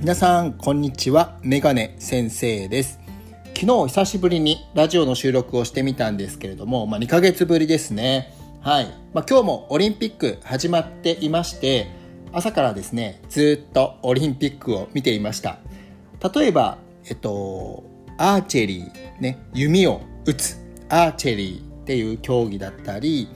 皆さんこんにちは。メガネ先生です。昨日久しぶりにラジオの収録をしてみたんですけれども、まあ、2ヶ月ぶりですね。はい、まあ、今日もオリンピック始まっていまして朝からですねずっとオリンピックを見ていました。例えばえっとアーチェリーね弓を打つ。アーチェリーっていう競技だったり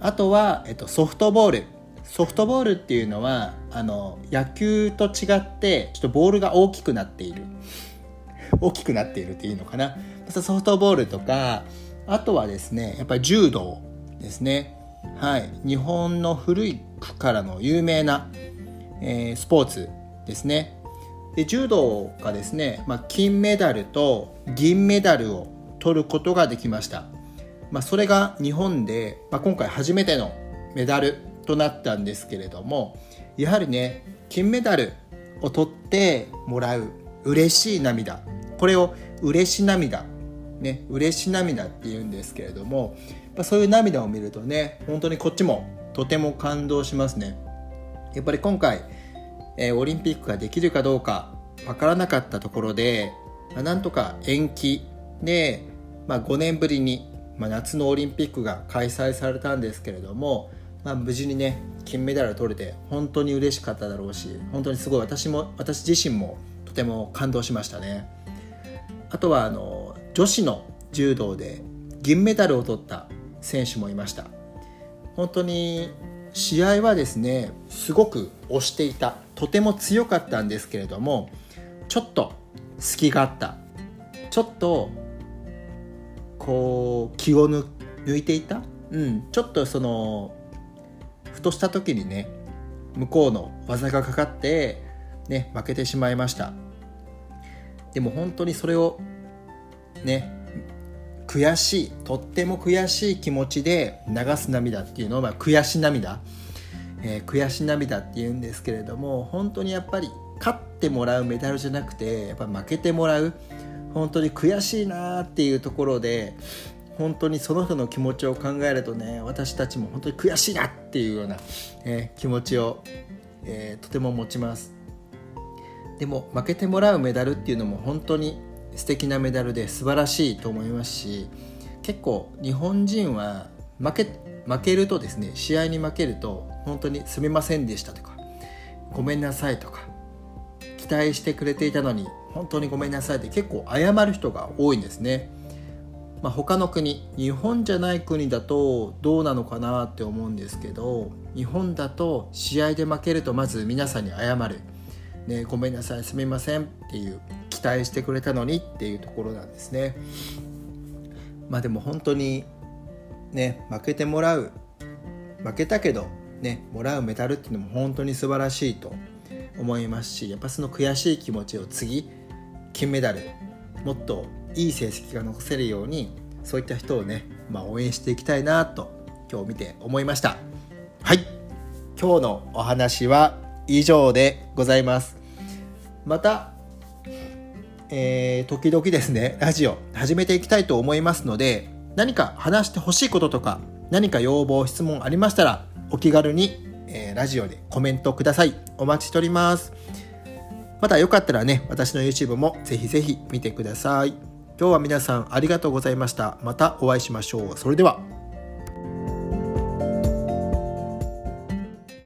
あとは、えっと、ソフトボール。ソフトボールっていうのはあの野球と違ってちょっとボールが大きくなっている。大きくなっているっていいのかな。ソフトボールとかあとはですねやっぱり柔道ですね。はい。日本の古い区からの有名な、えー、スポーツですね。で柔道がですね、まあ、金メダルと銀メダルを取ることができました、まあ、それが日本で、まあ、今回初めてのメダルとなったんですけれどもやはりね金メダルを取ってもらう嬉しい涙これを嬉し涙ね嬉し涙って言うんですけれどもそういう涙を見るとね本当にこっちもとても感動しますね。やっぱり今回、えー、オリンピックができるかどうかわからなかったところで、まあ、なんとか延期で、まあ、5年ぶりに、まあ、夏のオリンピックが開催されたんですけれどもまあ、無事にね金メダル取れて本当に嬉しかっただろうし本当にすごい。私も私自身もとても感動しましたね。あとはあの女子の柔道で銀メダルを取った選手もいました。本当に試合はですねすごく押していた。とても強かったんですけれどもちょっと隙があった。ちょっとこう気を抜いていた。うん。ちょっとそのふとした時にね向こうの技がかかってね負けてしまいました。でも本当にそれをね悔しいとっても悔しい気持ちで流す涙っていうのは、まあ、悔し涙、えー、悔し涙っていうんですけれども本当にやっぱり勝ってもらうメダルじゃなくてやっぱ負けてもらう本当に悔しいなっていうところで本当にその人の気持ちを考えるとね私たちも本当に悔しいなっていうような、えー、気持ちを、えー、とても持ちます。でも負けてもらうメダルっていうのも本当に素敵なメダルで素晴らしいと思いますし結構日本人は負け負けるとですね試合に負けると本当にすみませんでしたとかごめんなさいとか期待してくれていたのに本当にごめんなさいって結構謝る人が多いんですね。まあ、他の国日本じゃない国だとどうなのかなって思うんですけど日本だと試合で負けるとまず皆さんに謝る、ね、ごめんなさいすみませんっていう期待してくれたのにっていうところなんですね。まあでも本当にね負けてもらう。負けたけどねもらうメダルっていうのも本当に素晴らしいと思いますしやっぱその悔しい気持ちを次金メダルもっといい成績が残せるようにそういった人をね、まあ、応援していきたいなと今日見て思いました。はい。今日のお話は以上でございます。またえー、時々ですねラジオ始めていきたいと思いますので何か話してほしいこととか何か要望質問ありましたらお気軽に、えー、ラジオでコメントください。お待ちしております。またよかったらね私の YouTube もぜひぜひ見てください今日は皆さんありがとうございました。またお会いしましょう。それでは。